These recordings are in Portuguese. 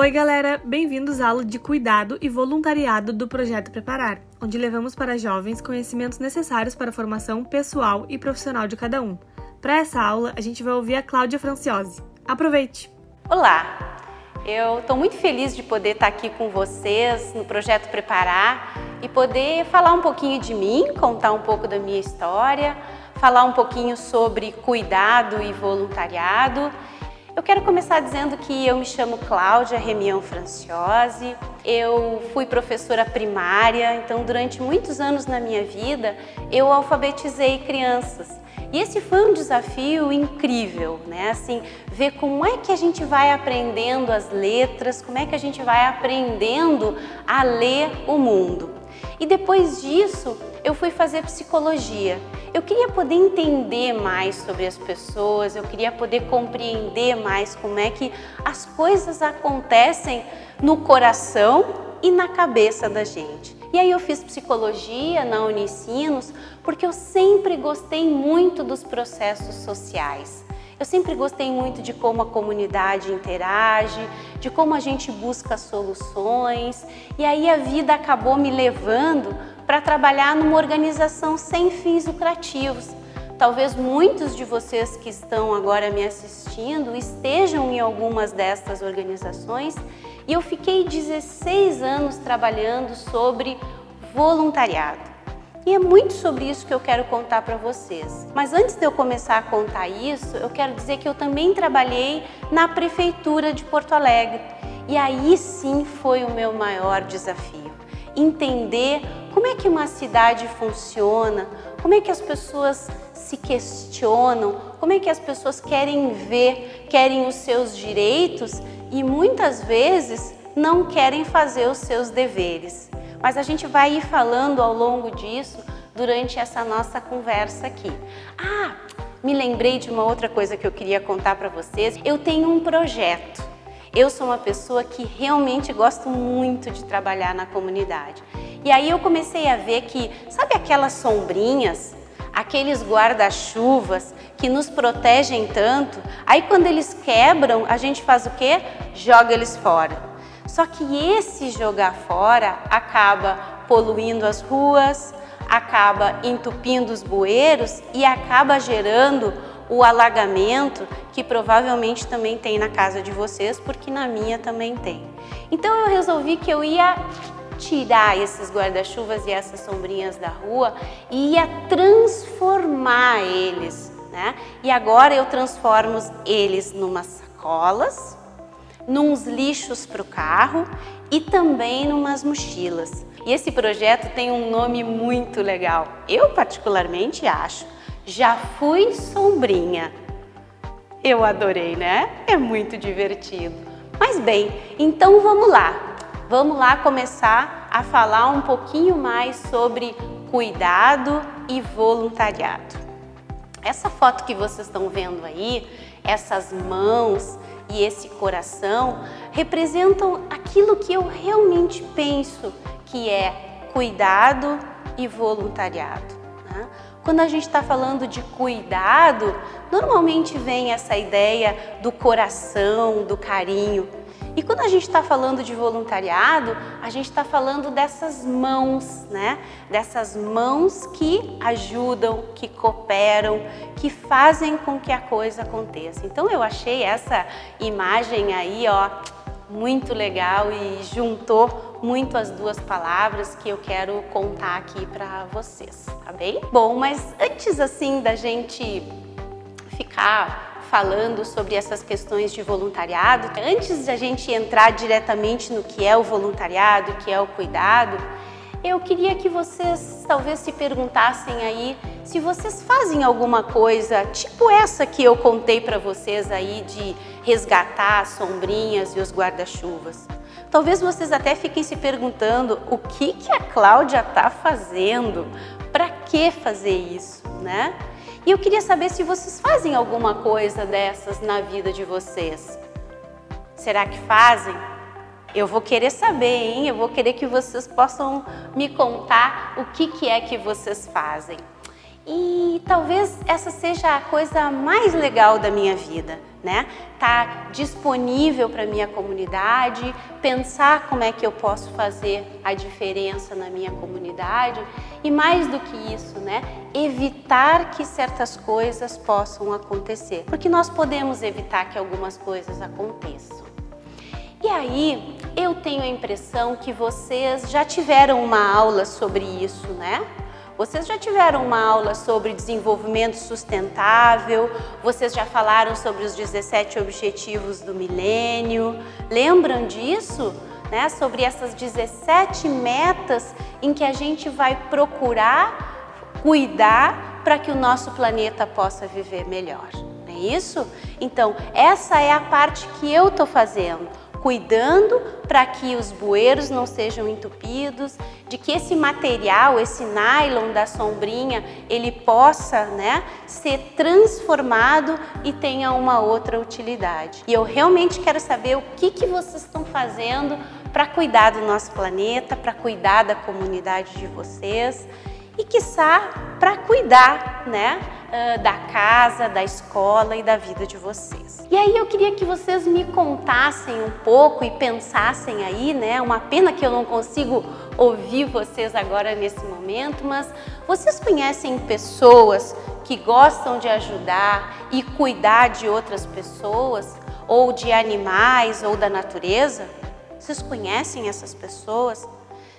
Oi, galera! Bem-vindos à aula de cuidado e voluntariado do Projeto Preparar, onde levamos para jovens conhecimentos necessários para a formação pessoal e profissional de cada um. Para essa aula, a gente vai ouvir a Cláudia Franciosi. Aproveite! Olá! Eu estou muito feliz de poder estar aqui com vocês no Projeto Preparar e poder falar um pouquinho de mim, contar um pouco da minha história, falar um pouquinho sobre cuidado e voluntariado eu quero começar dizendo que eu me chamo Cláudia Remião Franciosi, eu fui professora primária, então durante muitos anos na minha vida eu alfabetizei crianças. E esse foi um desafio incrível, né? Assim, ver como é que a gente vai aprendendo as letras, como é que a gente vai aprendendo a ler o mundo. E depois disso, eu fui fazer psicologia. Eu queria poder entender mais sobre as pessoas, eu queria poder compreender mais como é que as coisas acontecem no coração e na cabeça da gente. E aí eu fiz psicologia na Unicinos porque eu sempre gostei muito dos processos sociais. Eu sempre gostei muito de como a comunidade interage, de como a gente busca soluções, e aí a vida acabou me levando para trabalhar numa organização sem fins lucrativos. Talvez muitos de vocês que estão agora me assistindo estejam em algumas destas organizações e eu fiquei 16 anos trabalhando sobre voluntariado. E é muito sobre isso que eu quero contar para vocês. Mas antes de eu começar a contar isso, eu quero dizer que eu também trabalhei na prefeitura de Porto Alegre. E aí sim foi o meu maior desafio. Entender como é que uma cidade funciona, como é que as pessoas se questionam, como é que as pessoas querem ver, querem os seus direitos e muitas vezes não querem fazer os seus deveres. Mas a gente vai ir falando ao longo disso durante essa nossa conversa aqui. Ah, me lembrei de uma outra coisa que eu queria contar para vocês. Eu tenho um projeto. Eu sou uma pessoa que realmente gosto muito de trabalhar na comunidade. E aí eu comecei a ver que, sabe aquelas sombrinhas, aqueles guarda-chuvas que nos protegem tanto, aí quando eles quebram, a gente faz o quê? Joga eles fora. Só que esse jogar fora acaba poluindo as ruas, acaba entupindo os bueiros e acaba gerando o alagamento que provavelmente também tem na casa de vocês, porque na minha também tem. Então eu resolvi que eu ia tirar esses guarda-chuvas e essas sombrinhas da rua e ia transformar eles, né? E agora eu transformo eles numas sacolas, nos lixos para o carro e também numas mochilas. E esse projeto tem um nome muito legal. Eu particularmente acho. Já fui sombrinha. Eu adorei, né? É muito divertido. Mas bem, então vamos lá. Vamos lá começar a falar um pouquinho mais sobre cuidado e voluntariado. Essa foto que vocês estão vendo aí, essas mãos e esse coração representam aquilo que eu realmente penso que é cuidado e voluntariado. Né? Quando a gente está falando de cuidado, normalmente vem essa ideia do coração, do carinho. E quando a gente está falando de voluntariado, a gente está falando dessas mãos, né? Dessas mãos que ajudam, que cooperam, que fazem com que a coisa aconteça. Então eu achei essa imagem aí, ó, muito legal e juntou muito as duas palavras que eu quero contar aqui para vocês, tá bem? Bom, mas antes assim da gente ficar falando sobre essas questões de voluntariado. Antes de a gente entrar diretamente no que é o voluntariado, que é o cuidado, eu queria que vocês talvez se perguntassem aí se vocês fazem alguma coisa tipo essa que eu contei para vocês aí de resgatar as sombrinhas e os guarda-chuvas. Talvez vocês até fiquem se perguntando o que que a Cláudia está fazendo, para que fazer isso, né? E eu queria saber se vocês fazem alguma coisa dessas na vida de vocês. Será que fazem? Eu vou querer saber, hein? Eu vou querer que vocês possam me contar o que, que é que vocês fazem. E talvez essa seja a coisa mais legal da minha vida. né? Tá disponível para minha comunidade, pensar como é que eu posso fazer a diferença na minha comunidade e mais do que isso, né? Evitar que certas coisas possam acontecer, porque nós podemos evitar que algumas coisas aconteçam. E aí, eu tenho a impressão que vocês já tiveram uma aula sobre isso, né? Vocês já tiveram uma aula sobre desenvolvimento sustentável, vocês já falaram sobre os 17 objetivos do milênio. Lembram disso? Né? Sobre essas 17 metas em que a gente vai procurar cuidar para que o nosso planeta possa viver melhor. Não é isso? Então, essa é a parte que eu estou fazendo cuidando para que os bueiros não sejam entupidos, de que esse material, esse nylon da sombrinha, ele possa né, ser transformado e tenha uma outra utilidade. E eu realmente quero saber o que, que vocês estão fazendo para cuidar do nosso planeta, para cuidar da comunidade de vocês e, quiçá, para cuidar né, da casa, da escola e da vida de vocês. E aí eu queria que vocês me contassem um pouco e pensassem aí, né? Uma pena que eu não consigo ouvir vocês agora nesse momento, mas vocês conhecem pessoas que gostam de ajudar e cuidar de outras pessoas, ou de animais, ou da natureza? Vocês conhecem essas pessoas?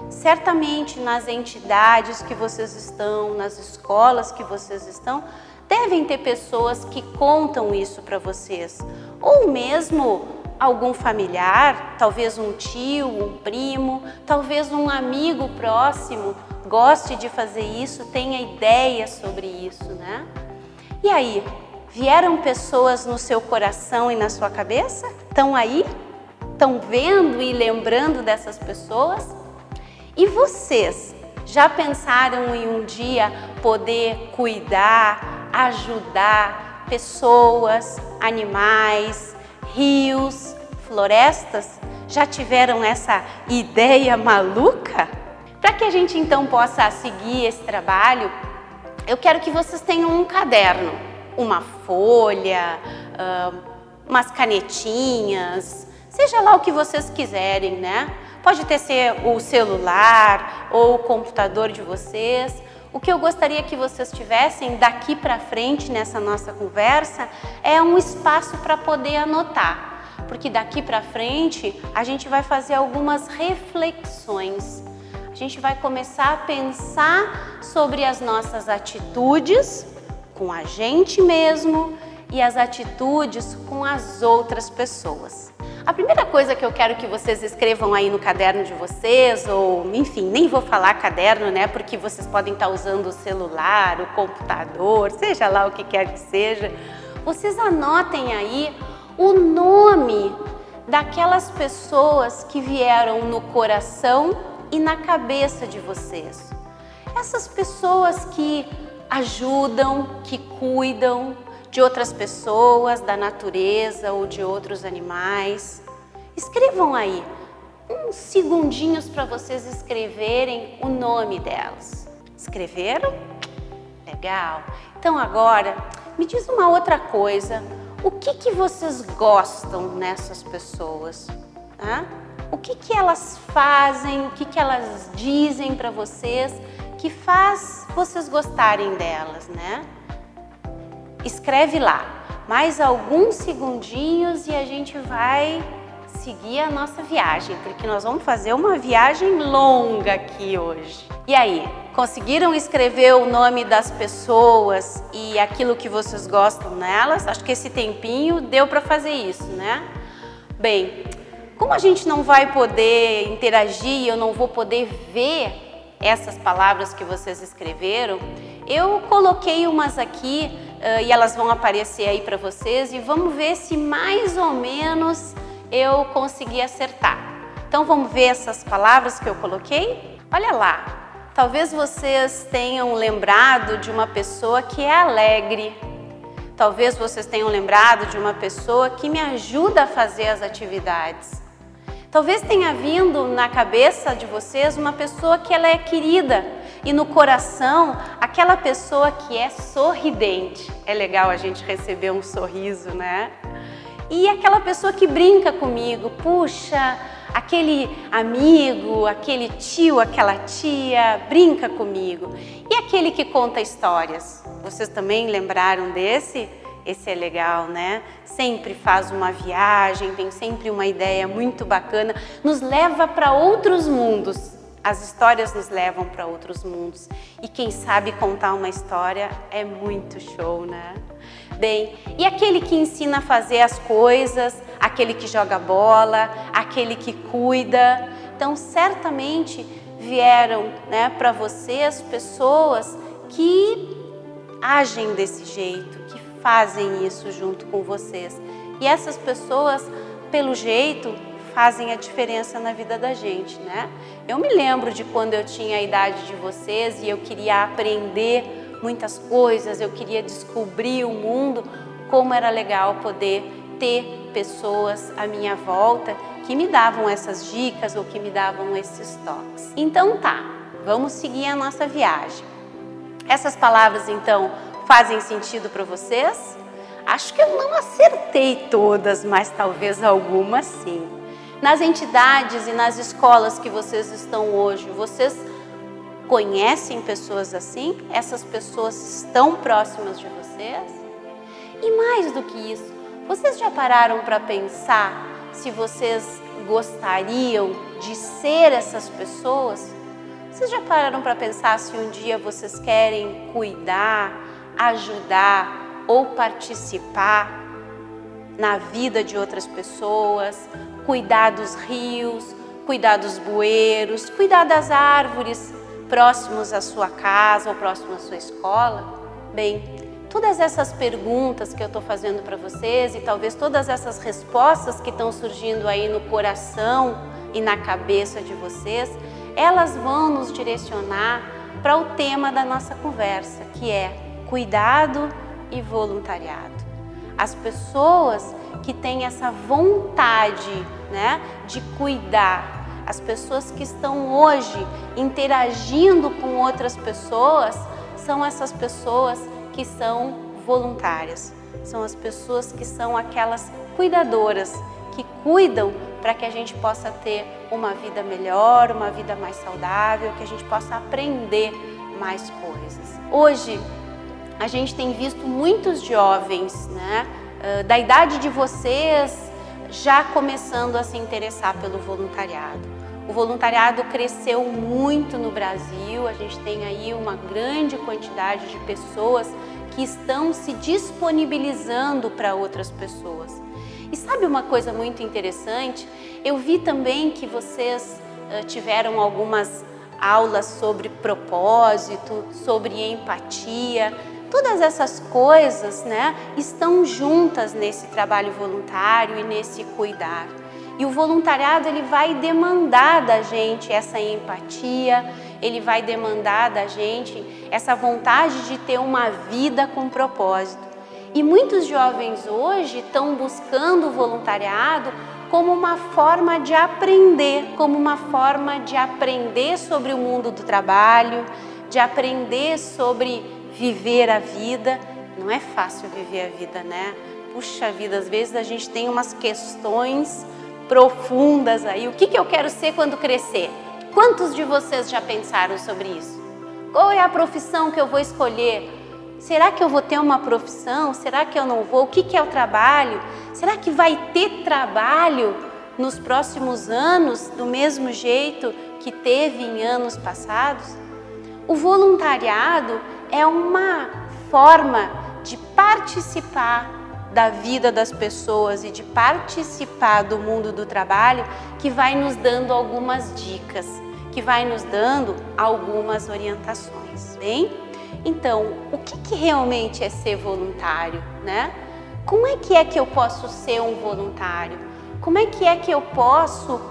Certamente nas entidades que vocês estão, nas escolas que vocês estão, devem ter pessoas que contam isso para vocês, ou mesmo algum familiar, talvez um tio, um primo, talvez um amigo próximo goste de fazer isso, tenha ideias sobre isso, né? E aí, vieram pessoas no seu coração e na sua cabeça? Estão aí? Estão vendo e lembrando dessas pessoas? E vocês já pensaram em um dia poder cuidar, ajudar pessoas, animais, rios, florestas? Já tiveram essa ideia maluca? Para que a gente então possa seguir esse trabalho, eu quero que vocês tenham um caderno, uma folha, umas canetinhas, seja lá o que vocês quiserem, né? Pode ter ser o celular ou o computador de vocês. O que eu gostaria que vocês tivessem daqui para frente nessa nossa conversa é um espaço para poder anotar, porque daqui para frente a gente vai fazer algumas reflexões. A gente vai começar a pensar sobre as nossas atitudes com a gente mesmo e as atitudes com as outras pessoas. A primeira coisa que eu quero que vocês escrevam aí no caderno de vocês, ou enfim, nem vou falar caderno, né? Porque vocês podem estar usando o celular, o computador, seja lá o que quer que seja. Vocês anotem aí o nome daquelas pessoas que vieram no coração e na cabeça de vocês. Essas pessoas que ajudam, que cuidam, de outras pessoas, da natureza ou de outros animais. Escrevam aí uns segundinhos para vocês escreverem o nome delas. Escreveram? Legal. Então agora me diz uma outra coisa. O que, que vocês gostam nessas pessoas? Hã? O que, que elas fazem, o que, que elas dizem para vocês que faz vocês gostarem delas, né? Escreve lá mais alguns segundinhos e a gente vai seguir a nossa viagem, porque nós vamos fazer uma viagem longa aqui hoje. E aí, conseguiram escrever o nome das pessoas e aquilo que vocês gostam nelas? Acho que esse tempinho deu para fazer isso, né? Bem, como a gente não vai poder interagir, eu não vou poder ver essas palavras que vocês escreveram, eu coloquei umas aqui uh, e elas vão aparecer aí para vocês e vamos ver se mais ou menos eu consegui acertar. Então vamos ver essas palavras que eu coloquei? Olha lá, talvez vocês tenham lembrado de uma pessoa que é alegre. Talvez vocês tenham lembrado de uma pessoa que me ajuda a fazer as atividades. Talvez tenha vindo na cabeça de vocês uma pessoa que ela é querida, e no coração aquela pessoa que é sorridente. É legal a gente receber um sorriso, né? E aquela pessoa que brinca comigo, puxa, aquele amigo, aquele tio, aquela tia, brinca comigo. E aquele que conta histórias? Vocês também lembraram desse? Esse é legal, né? Sempre faz uma viagem, tem sempre uma ideia muito bacana, nos leva para outros mundos. As histórias nos levam para outros mundos. E quem sabe contar uma história é muito show, né? Bem, e aquele que ensina a fazer as coisas, aquele que joga bola, aquele que cuida. Então, certamente vieram né, para vocês pessoas que agem desse jeito, que fazem isso junto com vocês. E essas pessoas, pelo jeito, fazem a diferença na vida da gente, né? Eu me lembro de quando eu tinha a idade de vocês e eu queria aprender muitas coisas, eu queria descobrir o mundo, como era legal poder ter pessoas à minha volta que me davam essas dicas ou que me davam esses toques. Então tá, vamos seguir a nossa viagem. Essas palavras então fazem sentido para vocês? Acho que eu não acertei todas, mas talvez algumas sim. Nas entidades e nas escolas que vocês estão hoje, vocês conhecem pessoas assim? Essas pessoas estão próximas de vocês? E mais do que isso, vocês já pararam para pensar se vocês gostariam de ser essas pessoas? Vocês já pararam para pensar se um dia vocês querem cuidar, ajudar ou participar na vida de outras pessoas, cuidar dos rios, cuidar dos bueiros, cuidar das árvores próximos à sua casa ou próximo à sua escola? Bem, todas essas perguntas que eu estou fazendo para vocês e talvez todas essas respostas que estão surgindo aí no coração e na cabeça de vocês, elas vão nos direcionar para o tema da nossa conversa, que é cuidado e voluntariado. As pessoas que têm essa vontade né, de cuidar, as pessoas que estão hoje interagindo com outras pessoas, são essas pessoas que são voluntárias, são as pessoas que são aquelas cuidadoras, que cuidam para que a gente possa ter uma vida melhor, uma vida mais saudável, que a gente possa aprender mais coisas. Hoje, a gente tem visto muitos jovens, né, da idade de vocês, já começando a se interessar pelo voluntariado. O voluntariado cresceu muito no Brasil, a gente tem aí uma grande quantidade de pessoas que estão se disponibilizando para outras pessoas. E sabe uma coisa muito interessante? Eu vi também que vocês tiveram algumas aulas sobre propósito, sobre empatia. Todas essas coisas né, estão juntas nesse trabalho voluntário e nesse cuidar. E o voluntariado ele vai demandar da gente essa empatia, ele vai demandar da gente essa vontade de ter uma vida com propósito. E muitos jovens hoje estão buscando o voluntariado como uma forma de aprender, como uma forma de aprender sobre o mundo do trabalho, de aprender sobre viver a vida. Não é fácil viver a vida, né? Puxa vida, às vezes a gente tem umas questões profundas aí. O que, que eu quero ser quando crescer? Quantos de vocês já pensaram sobre isso? Qual é a profissão que eu vou escolher? Será que eu vou ter uma profissão? Será que eu não vou? O que, que é o trabalho? Será que vai ter trabalho nos próximos anos do mesmo jeito que teve em anos passados? O voluntariado é uma forma de participar da vida das pessoas e de participar do mundo do trabalho que vai nos dando algumas dicas, que vai nos dando algumas orientações, bem? Então, o que, que realmente é ser voluntário, né? Como é que é que eu posso ser um voluntário? Como é que é que eu posso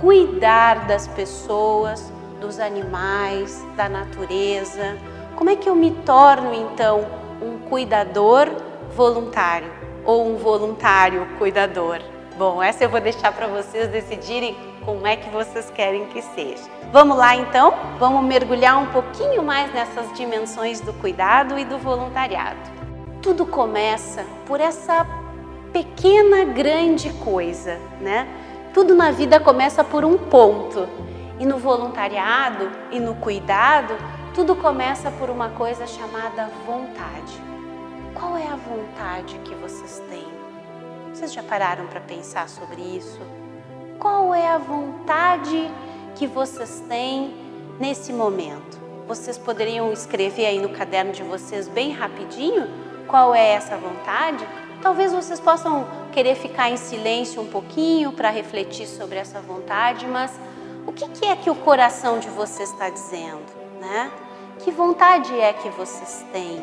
cuidar das pessoas, dos animais, da natureza? Como é que eu me torno então um cuidador voluntário ou um voluntário cuidador? Bom, essa eu vou deixar para vocês decidirem como é que vocês querem que seja. Vamos lá então? Vamos mergulhar um pouquinho mais nessas dimensões do cuidado e do voluntariado. Tudo começa por essa pequena grande coisa, né? Tudo na vida começa por um ponto. E no voluntariado e no cuidado, tudo começa por uma coisa chamada vontade. Qual é a vontade que vocês têm? Vocês já pararam para pensar sobre isso? Qual é a vontade que vocês têm nesse momento? Vocês poderiam escrever aí no caderno de vocês bem rapidinho qual é essa vontade? Talvez vocês possam querer ficar em silêncio um pouquinho para refletir sobre essa vontade, mas o que, é que o coração de vocês está dizendo, né? Que vontade é que vocês têm?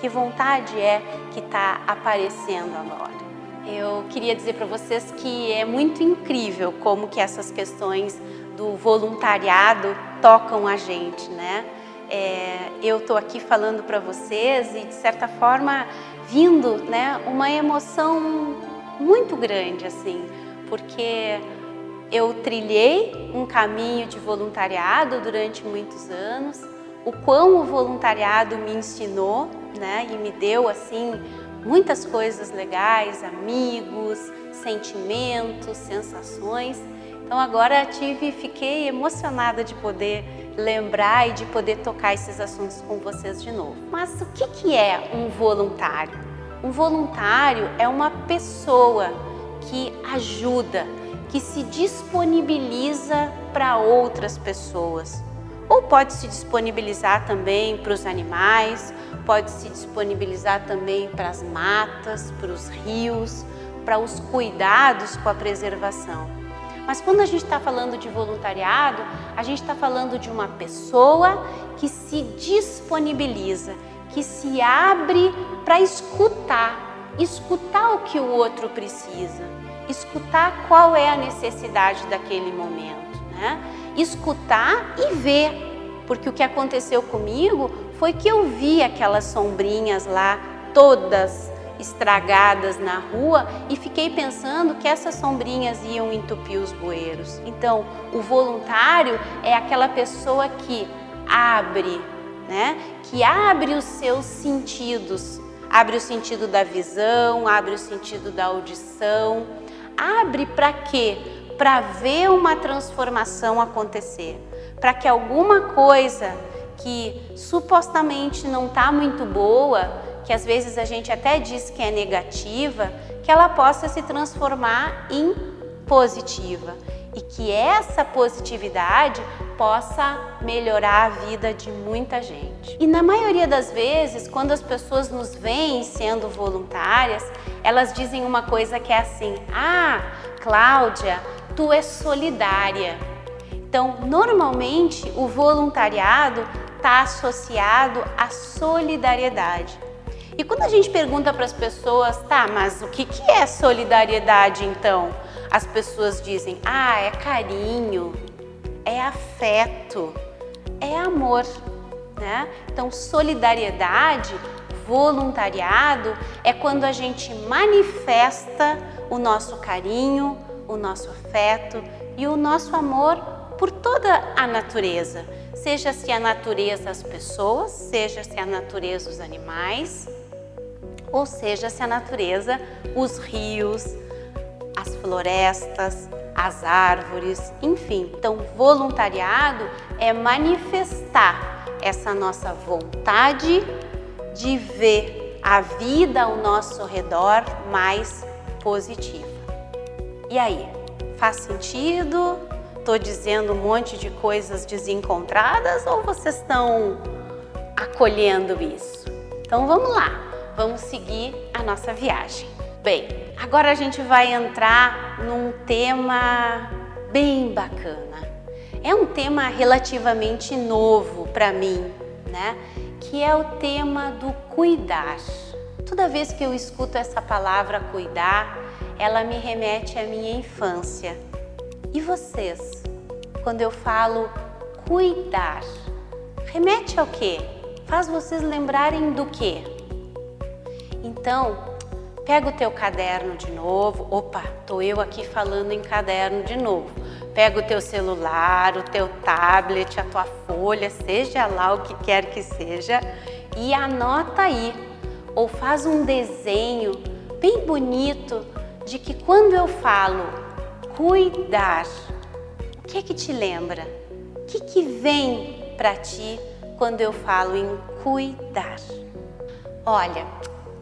Que vontade é que está aparecendo agora? Eu queria dizer para vocês que é muito incrível como que essas questões do voluntariado tocam a gente, né? É, eu estou aqui falando para vocês e de certa forma vindo, né, uma emoção muito grande assim, porque eu trilhei um caminho de voluntariado durante muitos anos, o quão o voluntariado me ensinou, né, e me deu assim muitas coisas legais, amigos, sentimentos, sensações. Então agora tive, fiquei emocionada de poder lembrar e de poder tocar esses assuntos com vocês de novo. Mas o que, que é um voluntário? Um voluntário é uma pessoa que ajuda, que se disponibiliza para outras pessoas. Ou pode se disponibilizar também para os animais, pode se disponibilizar também para as matas, para os rios, para os cuidados com a preservação. Mas quando a gente está falando de voluntariado, a gente está falando de uma pessoa que se disponibiliza, que se abre para escutar, escutar o que o outro precisa escutar qual é a necessidade daquele momento, né? Escutar e ver, porque o que aconteceu comigo foi que eu vi aquelas sombrinhas lá todas estragadas na rua e fiquei pensando que essas sombrinhas iam entupir os bueiros. Então, o voluntário é aquela pessoa que abre, né? Que abre os seus sentidos, abre o sentido da visão, abre o sentido da audição, abre para quê? Para ver uma transformação acontecer, para que alguma coisa que supostamente não está muito boa, que às vezes a gente até diz que é negativa, que ela possa se transformar em positiva e que essa positividade possa melhorar a vida de muita gente. E na maioria das vezes, quando as pessoas nos veem sendo voluntárias, elas dizem uma coisa que é assim: "Ah, Cláudia, tu és solidária". Então, normalmente o voluntariado está associado à solidariedade. E quando a gente pergunta para as pessoas, tá, mas o que, que é solidariedade então? As pessoas dizem, ah, é carinho, é afeto, é amor. Né? Então, solidariedade, voluntariado é quando a gente manifesta o nosso carinho, o nosso afeto e o nosso amor por toda a natureza, seja se a natureza as pessoas, seja se a natureza os animais, ou seja, se a natureza, os rios, as florestas, as árvores, enfim. Então, voluntariado é manifestar essa nossa vontade de ver a vida ao nosso redor mais positiva. E aí, faz sentido? Estou dizendo um monte de coisas desencontradas ou vocês estão acolhendo isso? Então vamos lá vamos seguir a nossa viagem. Bem, agora a gente vai entrar num tema bem bacana. É um tema relativamente novo para mim, né? Que é o tema do cuidar. Toda vez que eu escuto essa palavra cuidar, ela me remete à minha infância. E vocês? Quando eu falo cuidar, remete ao quê? Faz vocês lembrarem do quê? Então, Pega o teu caderno de novo. Opa, tô eu aqui falando em caderno de novo. Pega o teu celular, o teu tablet, a tua folha, seja lá o que quer que seja, e anota aí. Ou faz um desenho bem bonito de que quando eu falo cuidar, o que é que te lembra? O que, que vem para ti quando eu falo em cuidar? Olha,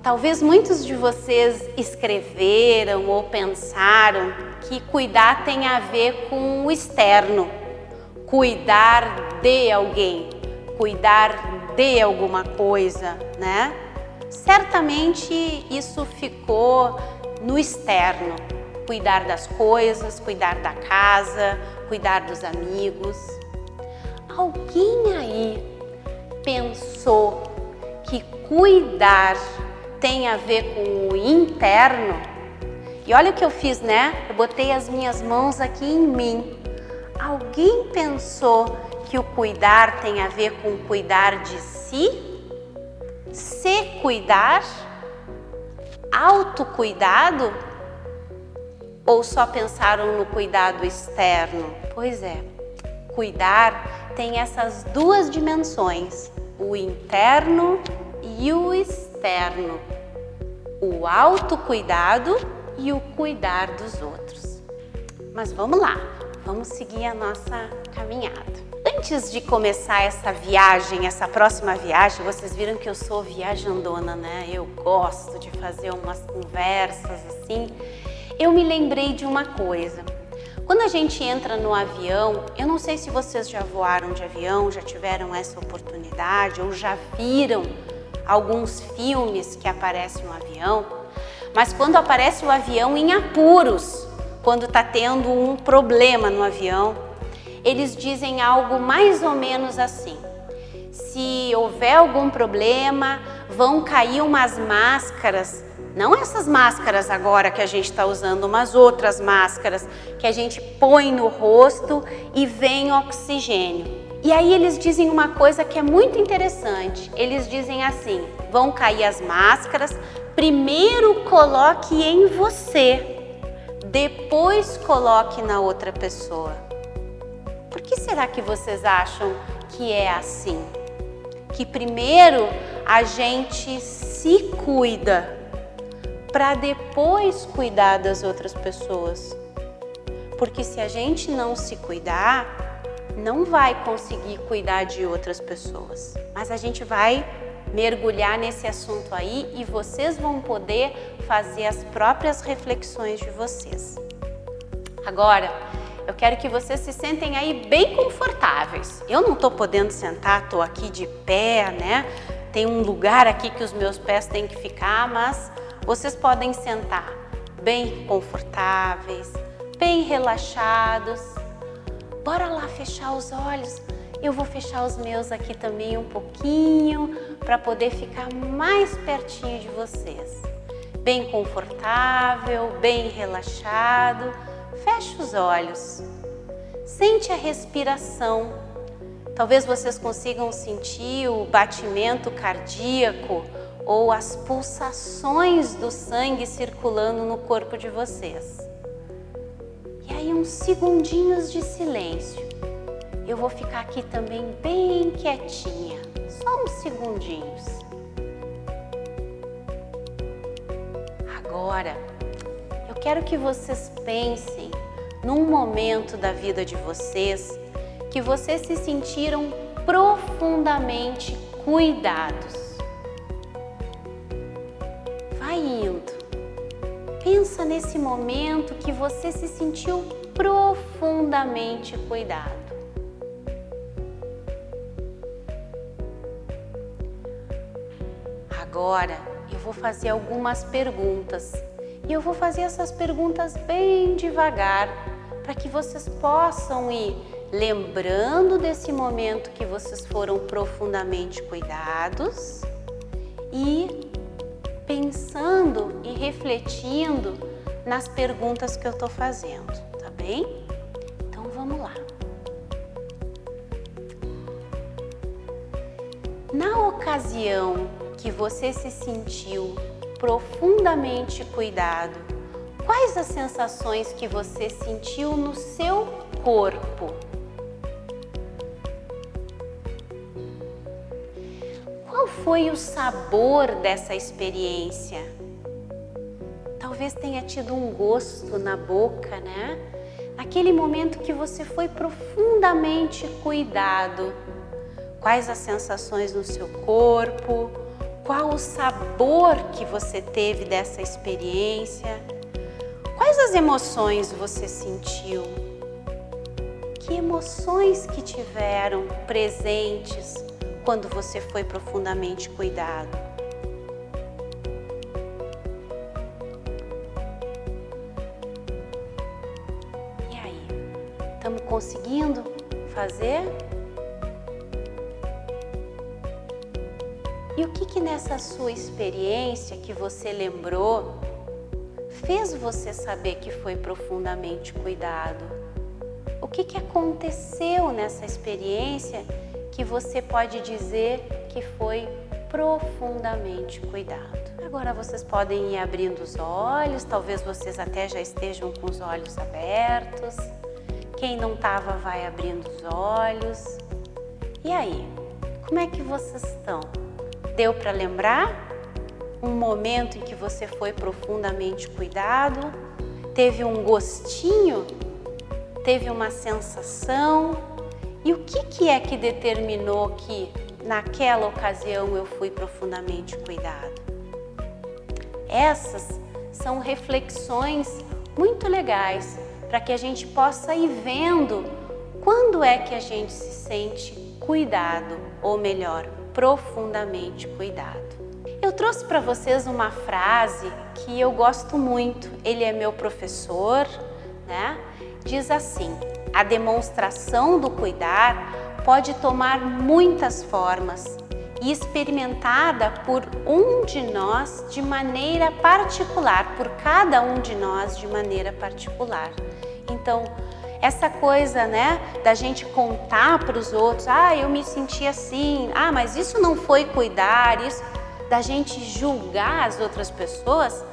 Talvez muitos de vocês escreveram ou pensaram que cuidar tem a ver com o externo, cuidar de alguém, cuidar de alguma coisa, né? Certamente isso ficou no externo, cuidar das coisas, cuidar da casa, cuidar dos amigos. Alguém aí pensou que cuidar tem a ver com o interno. E olha o que eu fiz, né? Eu botei as minhas mãos aqui em mim. Alguém pensou que o cuidar tem a ver com cuidar de si? Se cuidar? Autocuidado? Ou só pensaram no cuidado externo? Pois é, cuidar tem essas duas dimensões, o interno e o externo o autocuidado e o cuidar dos outros. Mas vamos lá, vamos seguir a nossa caminhada. Antes de começar essa viagem, essa próxima viagem, vocês viram que eu sou viajandona, né? Eu gosto de fazer umas conversas assim. Eu me lembrei de uma coisa. Quando a gente entra no avião, eu não sei se vocês já voaram de avião, já tiveram essa oportunidade ou já viram alguns filmes que aparece um avião, mas quando aparece o avião em apuros, quando está tendo um problema no avião, eles dizem algo mais ou menos assim: se houver algum problema, vão cair umas máscaras, não essas máscaras agora que a gente está usando, mas outras máscaras que a gente põe no rosto e vem oxigênio. E aí eles dizem uma coisa que é muito interessante. Eles dizem assim: vão cair as máscaras, primeiro coloque em você, depois coloque na outra pessoa. Por que será que vocês acham que é assim? Que primeiro a gente se cuida para depois cuidar das outras pessoas. Porque se a gente não se cuidar, não vai conseguir cuidar de outras pessoas. Mas a gente vai mergulhar nesse assunto aí e vocês vão poder fazer as próprias reflexões de vocês. Agora, eu quero que vocês se sentem aí bem confortáveis. Eu não estou podendo sentar, estou aqui de pé, né? Tem um lugar aqui que os meus pés têm que ficar, mas vocês podem sentar bem confortáveis, bem relaxados Bora lá fechar os olhos. Eu vou fechar os meus aqui também um pouquinho para poder ficar mais pertinho de vocês. Bem confortável, bem relaxado. Feche os olhos. Sente a respiração. Talvez vocês consigam sentir o batimento cardíaco ou as pulsações do sangue circulando no corpo de vocês uns segundinhos de silêncio. Eu vou ficar aqui também bem quietinha, só uns segundinhos. Agora, eu quero que vocês pensem num momento da vida de vocês que vocês se sentiram profundamente cuidados. Vai indo Pensa nesse momento que você se sentiu profundamente cuidado. Agora eu vou fazer algumas perguntas e eu vou fazer essas perguntas bem devagar para que vocês possam ir lembrando desse momento que vocês foram profundamente cuidados e pensando e refletindo nas perguntas que eu estou fazendo, bem? Então vamos lá. Na ocasião que você se sentiu profundamente cuidado, quais as sensações que você sentiu no seu corpo? Qual foi o sabor dessa experiência? Talvez tenha tido um gosto na boca, né? Aquele momento que você foi profundamente cuidado. Quais as sensações no seu corpo? Qual o sabor que você teve dessa experiência? Quais as emoções você sentiu? Que emoções que tiveram presentes quando você foi profundamente cuidado? Fazer? E o que que nessa sua experiência que você lembrou fez você saber que foi profundamente cuidado? O que que aconteceu nessa experiência que você pode dizer que foi profundamente cuidado? Agora vocês podem ir abrindo os olhos, talvez vocês até já estejam com os olhos abertos. Quem não estava vai abrindo os olhos. E aí, como é que vocês estão? Deu para lembrar um momento em que você foi profundamente cuidado? Teve um gostinho? Teve uma sensação? E o que, que é que determinou que naquela ocasião eu fui profundamente cuidado? Essas são reflexões muito legais para que a gente possa ir vendo quando é que a gente se sente cuidado, ou melhor, profundamente cuidado. Eu trouxe para vocês uma frase que eu gosto muito. Ele é meu professor, né? Diz assim: a demonstração do cuidar pode tomar muitas formas e experimentada por um de nós de maneira particular, por cada um de nós de maneira particular. Então, essa coisa, né, da gente contar para os outros, ah, eu me senti assim, ah, mas isso não foi cuidar, isso, da gente julgar as outras pessoas,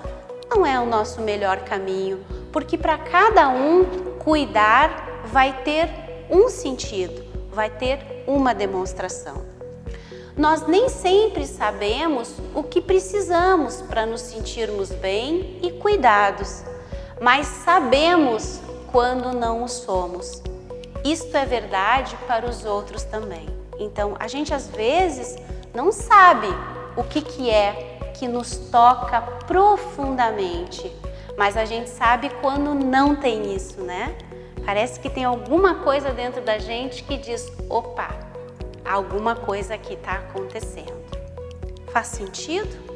não é o nosso melhor caminho, porque para cada um cuidar vai ter um sentido, vai ter uma demonstração. Nós nem sempre sabemos o que precisamos para nos sentirmos bem e cuidados, mas sabemos quando não o somos. Isto é verdade para os outros também. Então, a gente às vezes não sabe o que, que é que nos toca profundamente, mas a gente sabe quando não tem isso, né? Parece que tem alguma coisa dentro da gente que diz: opa, alguma coisa aqui está acontecendo. Faz sentido?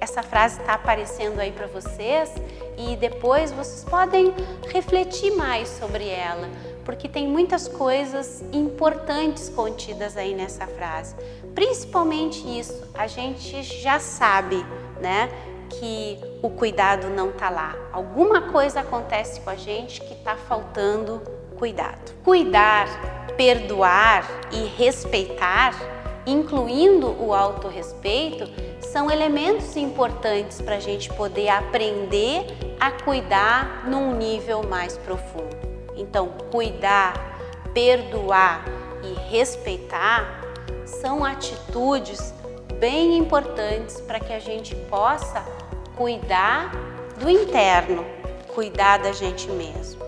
Essa frase está aparecendo aí para vocês e depois vocês podem refletir mais sobre ela, porque tem muitas coisas importantes contidas aí nessa frase. Principalmente isso, a gente já sabe, né, que o cuidado não está lá. Alguma coisa acontece com a gente que está faltando cuidado. Cuidar, perdoar e respeitar, incluindo o autorrespeito, são elementos importantes para a gente poder aprender a cuidar num nível mais profundo. Então, cuidar, perdoar e respeitar são atitudes bem importantes para que a gente possa cuidar do interno, cuidar da gente mesmo.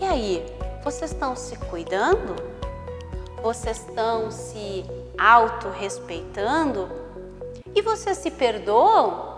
E aí, vocês estão se cuidando? Vocês estão se auto-respeitando? E vocês se perdoam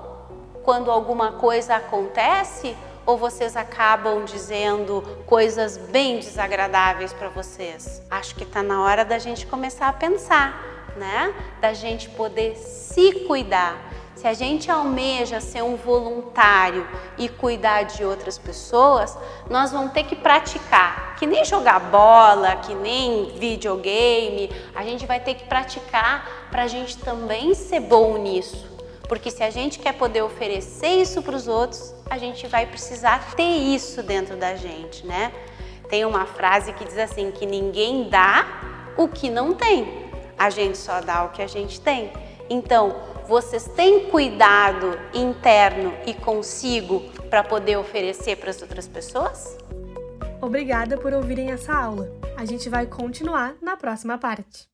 quando alguma coisa acontece ou vocês acabam dizendo coisas bem desagradáveis para vocês? Acho que está na hora da gente começar a pensar, né? Da gente poder se cuidar. Se a gente almeja ser um voluntário e cuidar de outras pessoas, nós vamos ter que praticar. Que nem jogar bola, que nem videogame, a gente vai ter que praticar para a gente também ser bom nisso. Porque se a gente quer poder oferecer isso para os outros, a gente vai precisar ter isso dentro da gente, né? Tem uma frase que diz assim: que ninguém dá o que não tem, a gente só dá o que a gente tem. Então, vocês têm cuidado interno e consigo para poder oferecer para as outras pessoas? Obrigada por ouvirem essa aula. A gente vai continuar na próxima parte.